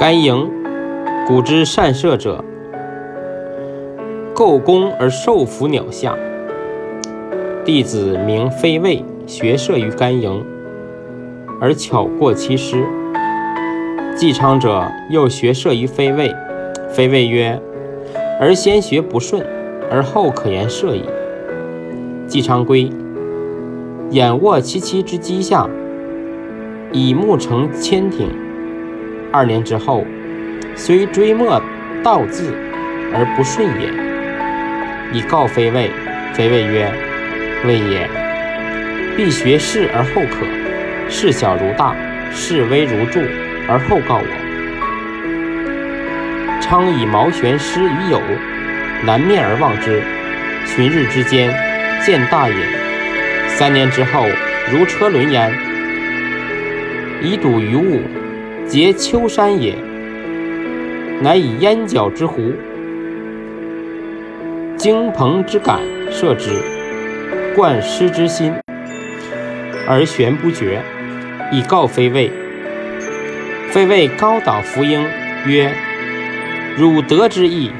甘营，古之善射者，构弓而受伏鸟下。弟子名飞卫，学射于甘营，而巧过其师。季昌者又学射于飞卫，飞卫曰：“而先学不顺，而后可言射矣。”季昌归，眼卧其妻之机下，以木成千挺。二年之后，虽追莫道字而不顺也。以告飞卫，飞卫曰：“谓也，必学士而后可。事小如大，事微如著，而后告我。”昌以毛玄师于友，南面而望之，旬日之间，见大也。三年之后，如车轮焉，以睹于物。结丘山也，乃以燕角之狐、荆鹏之杆射之，贯师之心，而旋不绝。以告飞卫，飞卫高蹈伏鹰曰：“汝得之意，